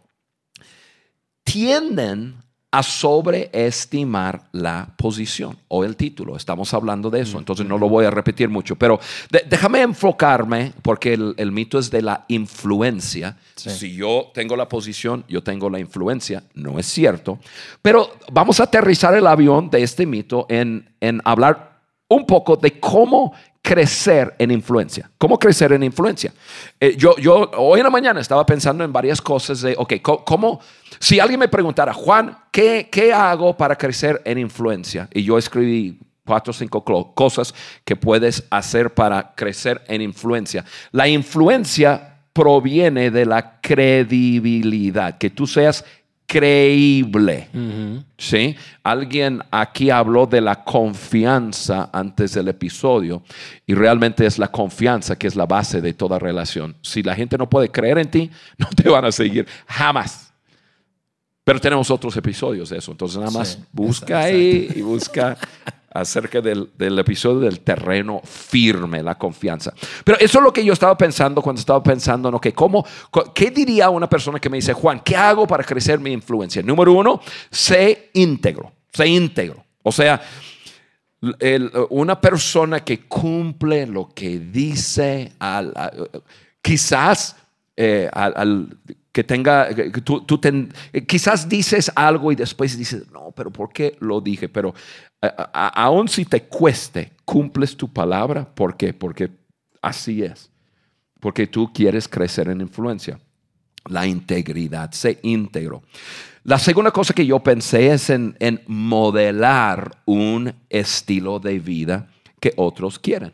S2: tienden a sobreestimar la posición o el título. Estamos hablando de eso, entonces no lo voy a repetir mucho, pero de- déjame enfocarme porque el, el mito es de la influencia.
S1: Sí.
S2: Si yo tengo la posición, yo tengo la influencia, no es cierto, pero vamos a aterrizar el avión de este mito en, en hablar un poco de cómo crecer en influencia. ¿Cómo crecer en influencia? Eh, yo, yo hoy en la mañana estaba pensando en varias cosas de, ok, ¿cómo? Si alguien me preguntara, Juan, ¿qué, qué hago para crecer en influencia? Y yo escribí cuatro o cinco cosas que puedes hacer para crecer en influencia. La influencia proviene de la credibilidad, que tú seas creíble. ¿Sí? Alguien aquí habló de la confianza antes del episodio y realmente es la confianza que es la base de toda relación. Si la gente no puede creer en ti, no te van a seguir jamás. Pero tenemos otros episodios de eso, entonces nada más
S1: Sí,
S2: busca
S1: exacto.
S2: ahí y busca acerca del, del episodio del terreno firme, la confianza. Pero eso es lo que yo estaba pensando cuando estaba pensando en, ok, ¿cómo, ¿qué diría una persona que me dice, Juan, ¿qué hago para crecer mi influencia? Número uno, sé íntegro, sé íntegro. O sea, el- una persona que cumple lo que dice, al- a- quizás eh, al, al- que tenga, tú, tú ten- quizás dices algo y después dices, no, pero ¿por qué lo dije? Pero a- a- aun si te cueste, cumples tu palabra. ¿Por qué? Porque así es. Porque tú quieres crecer en influencia. La integridad, sé íntegro. La segunda cosa que yo pensé es en, en modelar un estilo de vida que otros quieren.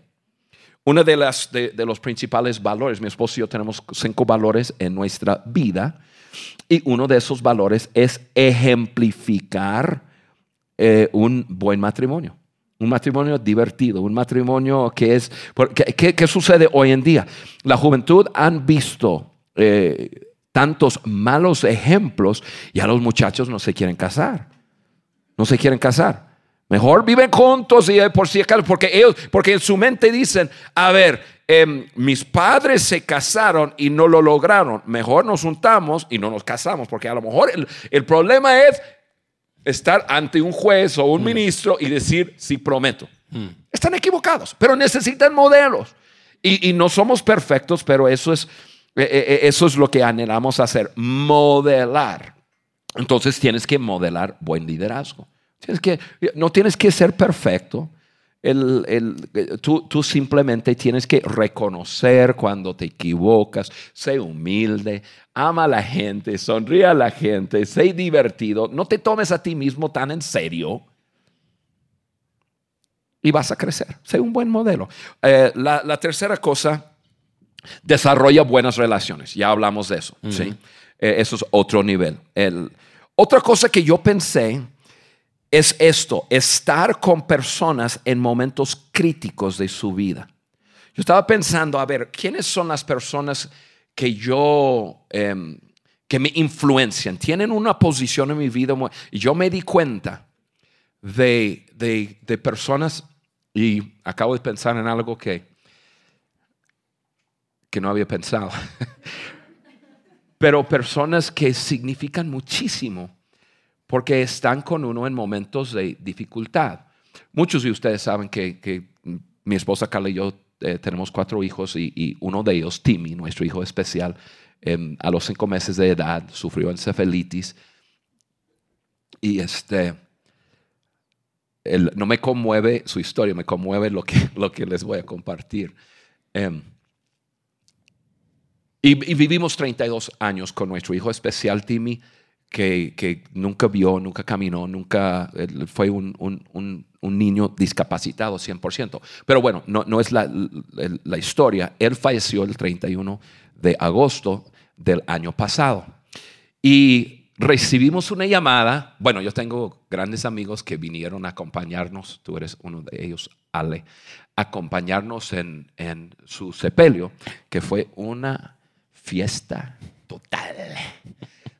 S2: Uno de, las, los principales valores, mi esposo y yo tenemos cinco valores en nuestra vida y uno de esos valores es ejemplificar eh, un buen matrimonio. Un matrimonio divertido, un matrimonio que es... porque- ¿Qué, qué sucede hoy en día? La juventud han visto eh, tantos malos ejemplos y a los muchachos no se quieren casar. No se quieren casar. Mejor viven juntos y eh, por si acaso, porque ellos, porque en su mente dicen, a ver, em, mis padres se casaron y no lo lograron. Mejor nos juntamos y no nos casamos, porque a lo mejor el, el problema es estar ante un juez o un ministro y decir, sí, prometo. Están equivocados, pero necesitan modelos. Y, y no somos perfectos, pero eso es, eh, eh, eso es lo que anhelamos hacer, modelar. Entonces tienes que modelar buen liderazgo. Tienes que, no tienes que ser perfecto. El- el- tú, tú simplemente tienes que reconocer cuando te equivocas, sé humilde, ama a la gente, sonríe a la gente, sé divertido, no te tomes a ti mismo tan en serio y vas a crecer. Sé un buen modelo. Eh, la, la tercera cosa, desarrolla buenas relaciones. Ya hablamos de eso. ¿sí? Eh, eso es otro nivel. El- otra cosa que yo pensé es esto, estar con personas en momentos críticos de su vida. Yo estaba pensando, a ver, ¿quiénes son las personas que yo, em, que me influencian? Tienen una posición en mi vida. Y yo me di cuenta de, de, de personas, y acabo de pensar en algo que, que no había pensado, pero personas que significan muchísimo porque están con uno en momentos de dificultad. Muchos de ustedes saben que, que mi esposa Carla y yo eh, tenemos cuatro hijos y, y uno de ellos, Timmy, nuestro hijo especial, em, a los cinco meses de edad sufrió encefalitis y este, el- no me conmueve su historia, me conmueve lo que, lo que les voy a compartir. Em, y, y vivimos 32 años con nuestro hijo especial, Timmy, que, que nunca vio, nunca caminó, nunca fue un, un- un- un niño discapacitado 100%. Pero bueno, no, no es la, la- la historia. Él falleció el 31 de agosto del año pasado. Y recibimos una llamada. Bueno, yo tengo grandes amigos que vinieron a acompañarnos. Tú eres uno de ellos, Ale. Acompañarnos en, en su sepelio, que fue una fiesta total.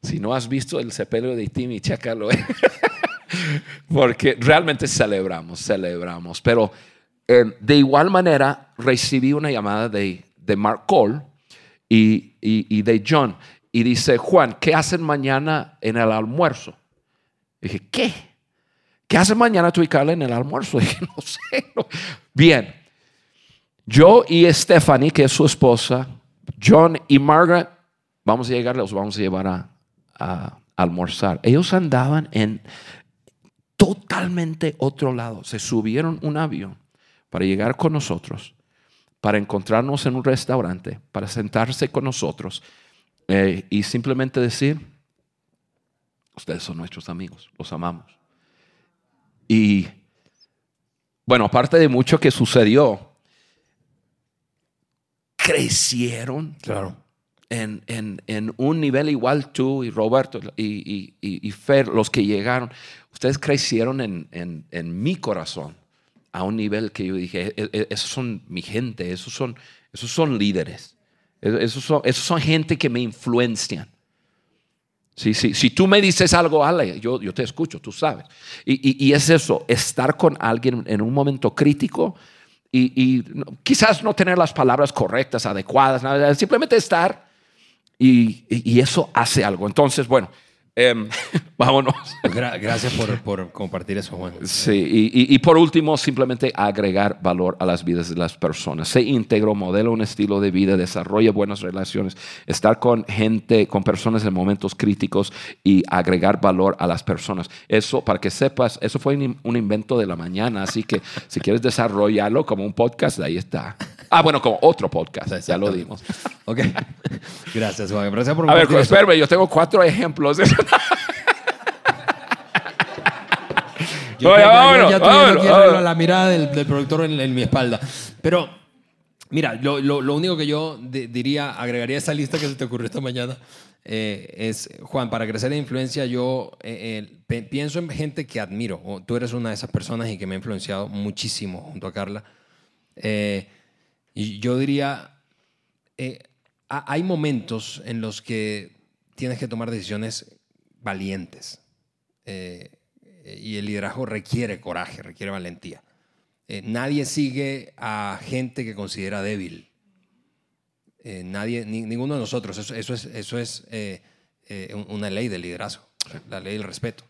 S2: Si no has visto el sepelio de Timmy, chécalo. ¿eh? Porque realmente celebramos, celebramos. Pero eh, de igual manera recibí una llamada de, de Mark Cole y, y- de John. Y dice, Juan, ¿qué hacen mañana en el almuerzo? dije, ¿qué? ¿Qué hacen mañana tú y Carla en el almuerzo? dije, no sé. no". Bien. Yo y Stephanie, que es su esposa, John y Margaret, vamos a llegar, los vamos a llevar a, a almorzar. Ellos andaban en totalmente otro lado. Se subieron un avión para llegar con nosotros, para encontrarnos en un restaurante, para sentarse con nosotros eh, y simplemente decir, ustedes son nuestros amigos, los amamos. Y bueno, aparte de mucho que sucedió, crecieron
S1: Claro.
S2: En, en- en un nivel igual tú y Roberto y, y- y- y Fer, los que llegaron, ustedes crecieron en, en- en mi corazón a un nivel que yo dije, "E- e- esos son mi gente, esos son, esos son líderes, E- esos son, esos son gente que me influencian. Sí, sí. Si tú me dices algo, Ale, yo, yo te escucho, tú sabes. Y, y, es eso, estar con alguien en un momento crítico y, y quizás no tener las palabras correctas, adecuadas, simplemente estar y, y eso hace algo. Entonces, bueno, Em, vámonos.
S1: gracias por, por, compartir eso, Juan.
S2: Sí, y, y, por último, simplemente agregar valor a las vidas de las personas. Se íntegro, modela un estilo de vida, desarrolla buenas relaciones, estar con gente, con personas en momentos críticos y agregar valor a las personas. Eso, para que sepas, eso fue un invento de la mañana, así que si quieres desarrollarlo como un podcast, ahí está. Ah, bueno, como otro podcast, ya lo dimos.
S1: Ok. Gracias, Juan. Gracias por
S2: A ver, espérame, yo tengo cuatro ejemplos.
S1: yo, ya, ya, la mirada del, productor en, mi espalda. Pero, mira, lo, lo, único que yo diría, agregaría a esa lista que se te ocurrió esta mañana, eh, es, Juan, para crecer en influencia, yo eh, pienso en gente que admiro. tú eres una de esas personas y que me ha influenciado muchísimo junto a Carla. Eh, y yo diría, eh, hay momentos en los que tienes que tomar decisiones valientes. Eh, y el liderazgo requiere coraje, requiere valentía. Eh, nadie sigue a gente que considera débil. nadie, ninguno de nosotros. Eso, es, eso es una ley del liderazgo, la ley del respeto.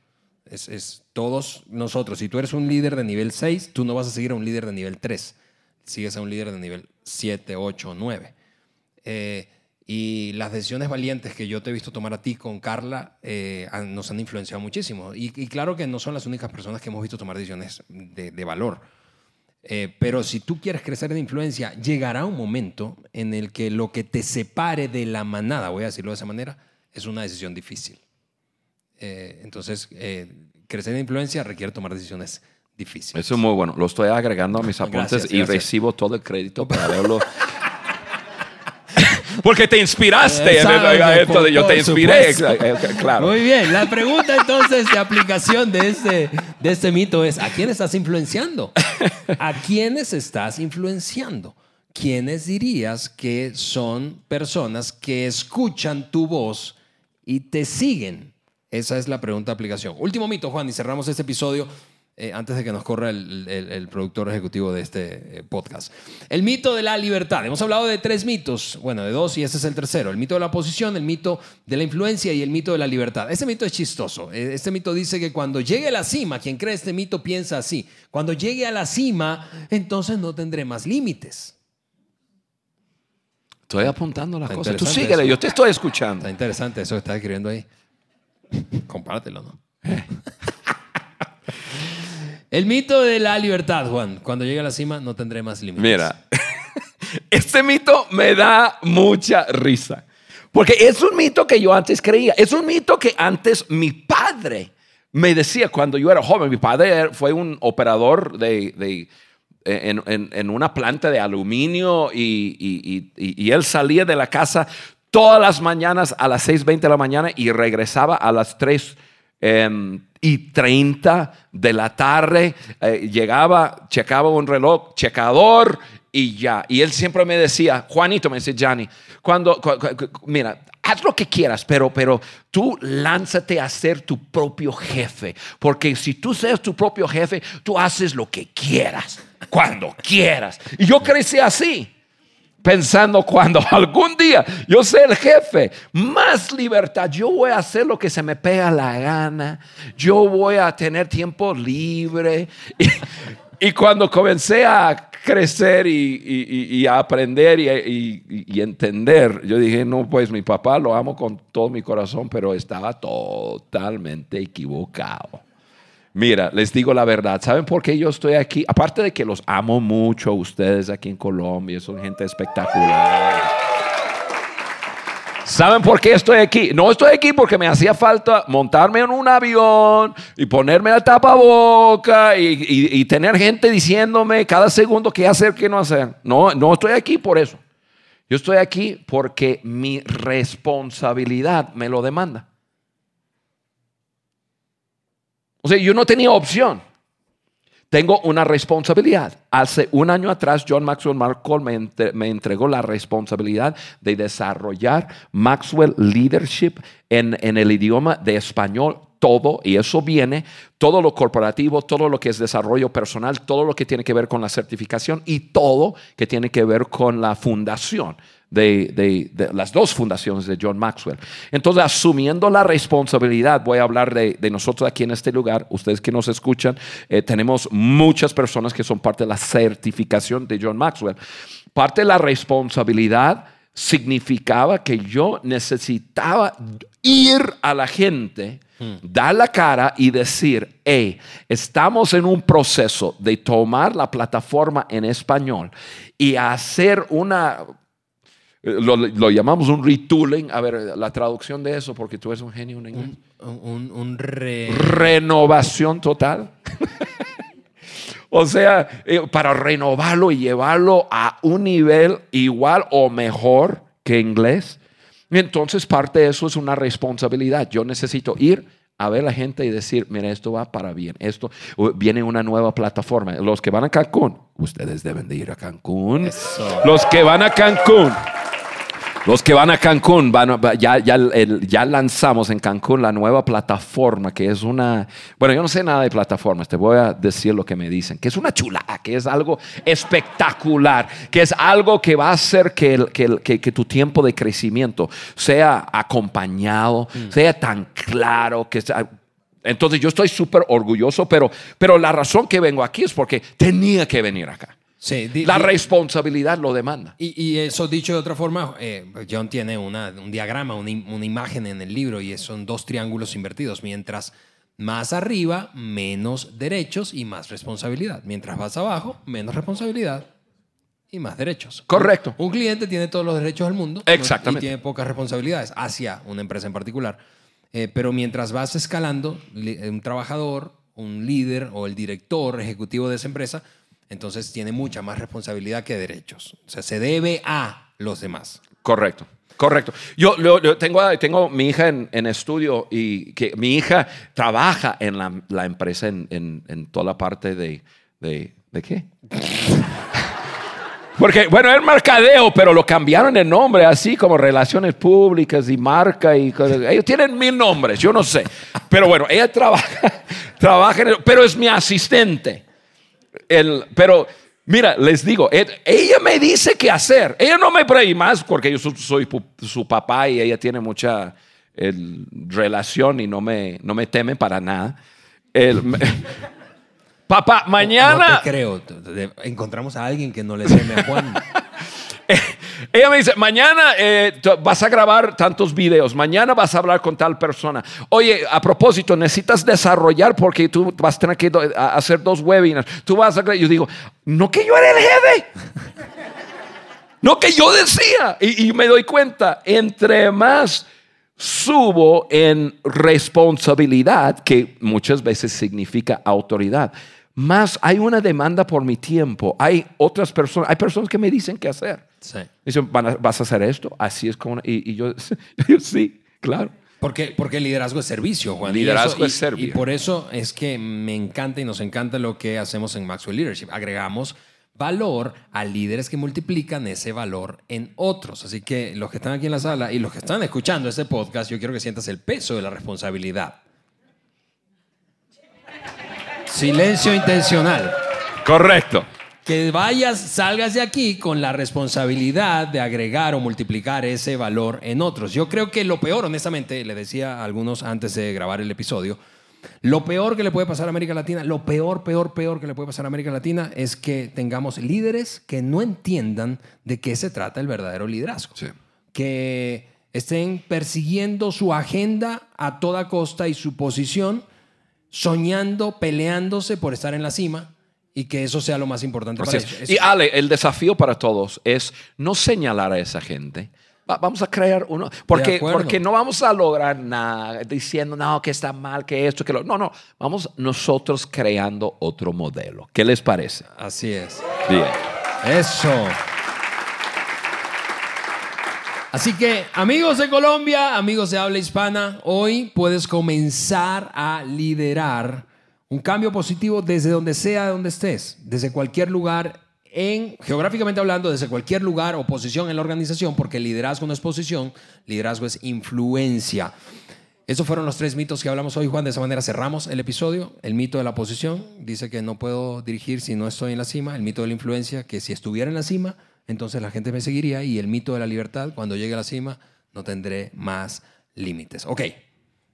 S1: Es, es, todos nosotros. Si tú eres un líder de nivel 6, tú no vas a seguir a un líder de nivel 3 sigues a un líder de nivel 7, 8, 9. y las decisiones valientes que yo te he visto tomar a ti con Carla eh, nos han influenciado muchísimo. Y, claro que no son las únicas personas que hemos visto tomar decisiones de, valor. Eh, pero si tú quieres crecer en influencia, llegará un momento en el que lo que te separe de la manada, voy a decirlo de esa manera, es una decisión difícil. Eh, entonces, crecer en influencia requiere tomar decisiones difícil.
S2: Eso es muy bueno. Lo estoy agregando a mis apuntes y recibo todo el crédito para verlo. Porque te inspiraste. Esto de yo te inspiré. Claro.
S1: Muy bien. La pregunta entonces de aplicación de este, de este mito es: ¿a quién estás influenciando? ¿A quiénes estás influenciando? ¿Quiénes dirías que son personas que escuchan tu voz y te siguen? Esa es la pregunta de aplicación. Último mito, Juan, y cerramos este episodio eh, antes de que nos corra el, productor ejecutivo de este eh, podcast. El mito de la libertad. Hemos hablado de tres mitos, bueno, de dos y ese es el tercero. El mito de la oposición, el mito de la influencia y el mito de la libertad. Este mito es chistoso. Eh, este mito dice que cuando llegue a la cima, quien cree este mito piensa así. Cuando llegue a la cima, entonces no tendré más límites.
S2: Estoy apuntando las cosas. Tú síguele, yo te estoy escuchando.
S1: Está interesante eso que estás escribiendo ahí. Compártelo, ¿no? El mito de la libertad, Juan. Cuando llegue a la cima no tendré más límites.
S2: Mira, este mito me da mucha risa. Porque es un mito que yo antes creía. Es un mito que antes mi padre me decía cuando yo era joven. Mi padre fue un operador de, en, una planta de aluminio y, él salía de la casa todas las mañanas a las 6.20 de la mañana y regresaba a las 3 Em, y 30 de la tarde eh, llegaba, checaba un reloj, checador y ya. Y él siempre me decía, Juanito, me dice Gianni, cuando, mira, haz lo que quieras, pero, pero tú lánzate a ser tu propio jefe. Porque si tú seas tu propio jefe, tú haces lo que quieras, cuando quieras. Y yo crecí así pensando cuando algún día yo sea el jefe, más libertad, yo voy a hacer lo que se me pega la gana, yo voy a tener tiempo libre. Y, cuando comencé a crecer y, a aprender y, entender, yo dije, no, pues mi papá lo amo con todo mi corazón, pero estaba totalmente equivocado. Mira, les digo la verdad. ¿Saben por qué yo estoy aquí? Aparte de que los amo mucho a ustedes aquí en Colombia, son gente espectacular. ¿Saben por qué estoy aquí? No estoy aquí porque me hacía falta montarme en un avión y ponerme la tapaboca y, y, tener gente diciéndome cada segundo qué hacer, qué no hacer. No, no estoy aquí por eso. Yo estoy aquí porque mi responsabilidad me lo demanda. O sea, yo no tenía opción. tengo una responsabilidad. Hace un año atrás, John Maxwell Markle me, me entregó la responsabilidad de desarrollar Maxwell Leadership en, en el idioma de español todo, y eso viene, todo lo corporativo, todo lo que es desarrollo personal, todo lo que tiene que ver con la certificación y todo que tiene que ver con la fundación de, de- las dos fundaciones de John Maxwell. Entonces, asumiendo la responsabilidad, voy a hablar de, de nosotros aquí en este lugar, ustedes que nos escuchan, eh, tenemos muchas personas que son parte de la certificación de John Maxwell. Parte de la responsabilidad significaba que yo necesitaba ir a la gente, dar la cara y decir, hey, estamos en un proceso de tomar la plataforma en español y hacer una, lo, lo llamamos un retooling, a ver, la traducción de eso, porque tú eres un genio en inglés.
S1: Un, un- un re-
S2: Renovación total. O sea, eh, para renovarlo y llevarlo a un nivel igual o mejor que inglés. Entonces, parte de eso es una responsabilidad. Yo necesito ir a ver a la gente y decir, mira, esto va para bien. Esto viene una nueva plataforma. Los que van a Cancún, ustedes deben de ir a Cancún.
S1: Eso.
S2: Los que van a Cancún. Los que van a Cancún, van a- ya, ya, el- ya lanzamos en Cancún la nueva plataforma, que es una, bueno, yo no sé nada de plataformas, te voy a decir lo que me dicen, que es una chulada, que es algo espectacular, que es algo que va a hacer que, el- que el- que- que tu tiempo de crecimiento sea acompañado, sea tan claro, que sea- entonces yo estoy súper orgulloso, pero, pero la razón que vengo aquí es porque tenía que venir acá.
S1: Sí, di-
S2: La responsabilidad lo demanda.
S1: Y, y eso dicho de otra forma, eh, John tiene una- un diagrama, una, una imagen en el libro y son dos triángulos invertidos. Mientras más arriba, menos derechos y más responsabilidad. Mientras vas abajo, menos responsabilidad y más derechos.
S2: Correcto.
S1: Un cliente tiene todos los derechos del mundo.
S2: Exactamente.
S1: y tiene pocas responsabilidades hacia una empresa en particular. Eh, pero mientras vas escalando, un trabajador, un líder o el director ejecutivo de esa empresa, entonces tiene mucha más responsabilidad que derechos. O sea, se debe a los demás.
S2: Correcto. Correcto. Yo, yo- yo tengo, tengo mi hija en, en estudio y que mi hija trabaja en la, la empresa en, en- en toda la parte de, de, ¿de qué? Porque, bueno, es mercadeo, pero lo cambiaron el nombre, así como relaciones públicas y marca y cosas. Ellos tienen mil nombres, yo no sé. Pero bueno, ella trabaja, trabaja en el- pero es mi asistente. El, pero mira, les digo, ella me dice qué hacer. Ella no me pregunta más porque yo so- soy su papá y ella tiene mucha el, relación y no me, no me teme para nada. El- papá, mañana...
S1: No te creo. Encontramos a alguien que no le teme a Juan.
S2: Ella me dice, mañana eh, vas a grabar tantos videos, mañana vas a hablar con tal persona. Oye, a propósito, necesitas desarrollar porque tú vas a tener que a- hacer dos webinars. Tú vas a... Yo digo, no que yo era el jefe. No que yo decía. Y me doy cuenta, entre más subo en responsabilidad, que muchas veces significa autoridad, más hay una demanda por mi tiempo. Hay otras personas, hay personas que me dicen qué hacer.
S1: Sí.
S2: Dicen, "Van a- ¿vas a hacer esto? Así es como... Y, y yo, yo, sí, claro.
S1: Porque, porque el liderazgo es servicio, Juan. Y
S2: Liderazgo
S1: eso-
S2: es
S1: y-
S2: servir.
S1: Y por eso es que me encanta y nos encanta lo que hacemos en Maxwell Leadership. Agregamos valor a líderes que multiplican ese valor en otros. Así que los que están aquí en la sala y los que están escuchando este podcast, yo quiero que sientas el peso de la responsabilidad. Silencio intencional.
S2: Correcto.
S1: Que vayas, salgas de aquí con la responsabilidad de agregar o multiplicar ese valor en otros. Yo creo que lo peor, honestamente, le decía a algunos antes de grabar el episodio, lo peor que le puede pasar a América Latina, lo peor, peor, peor que le puede pasar a América Latina es que tengamos líderes que no entiendan de qué se trata el verdadero liderazgo.
S2: Sí.
S1: Que estén persiguiendo su agenda a toda costa y su posición, soñando, peleándose por estar en la cima y que eso sea lo más importante para ellos.
S2: Y Ale, el desafío para todos es no señalar a esa gente. Va- Vamos a crear uno. Porque, porque no vamos a lograr nada diciendo, no, que está mal, que esto, que lo. No, no. Vamos nosotros creando otro modelo. ¿Qué les parece?
S1: Así es.
S2: Bien.
S1: Eso. Así que, amigos de Colombia, amigos de habla hispana, hoy puedes comenzar a liderar Un cambio positivo desde donde sea, donde estés, desde cualquier lugar, en, geográficamente hablando, desde cualquier lugar o posición en la organización, porque liderazgo no es posición, liderazgo es influencia. Esos fueron los tres mitos que hablamos hoy, Juan. De esa manera cerramos el episodio. El mito de la posición, dice que no puedo dirigir si no estoy en la cima. El mito de la influencia, que si estuviera en la cima, entonces la gente me seguiría. Y el mito de la libertad, cuando llegue a la cima, no tendré más límites. Ok,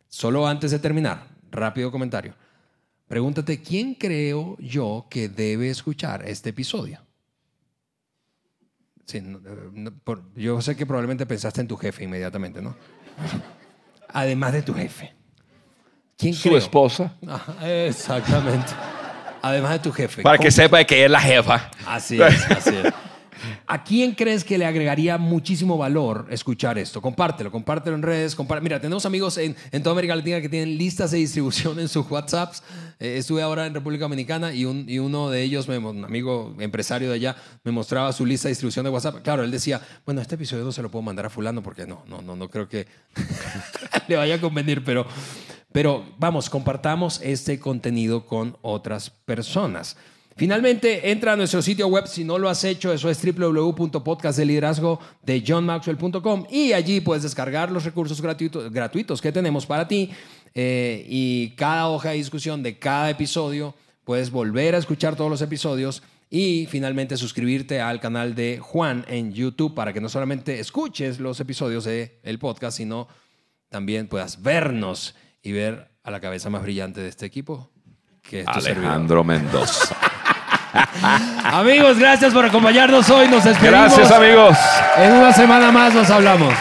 S1: solo antes de terminar, rápido comentario. Pregúntate, ¿quién creo yo que debe escuchar este episodio? Sí, yo sé que probablemente pensaste en tu jefe inmediatamente, ¿no? Además de tu jefe.
S2: ¿Quién Su esposa.
S1: exactamente. Además de tu jefe.
S2: Para que sepa que es la jefa.
S1: Así es, así es. ¿A quién crees que le agregaría muchísimo valor escuchar esto? Compártelo, compártelo en redes. Mira, tenemos amigos en, toda América Latina que tienen listas de distribución en sus WhatsApps. Eh, estuve ahora en República Dominicana y, uno de ellos, un amigo empresario de allá, me mostraba su lista de distribución de WhatsApp. Claro, él decía, bueno, este episodio no se lo puedo mandar a fulano porque no, no, no, no creo que le vaya a convenir, pero, pero vamos, compartamos este contenido con otras personas. Finalmente, entra a nuestro sitio web, si no lo has hecho, eso es www.podcastdeliderazgo de johnmaxwell.com y allí puedes descargar los recursos gratuitos, gratuitos que tenemos para ti. Eh, y cada hoja de discusión de cada episodio, puedes volver a escuchar todos los episodios y finalmente suscribirte al canal de Juan en YouTube para que no solamente escuches los episodios del podcast, sino también puedas vernos y ver a la cabeza más brillante de este equipo,
S2: que es Alejandro Mendoza.
S1: amigos, gracias por acompañarnos hoy. Nos despedimos.
S2: Gracias, amigos.
S1: En una semana más nos hablamos.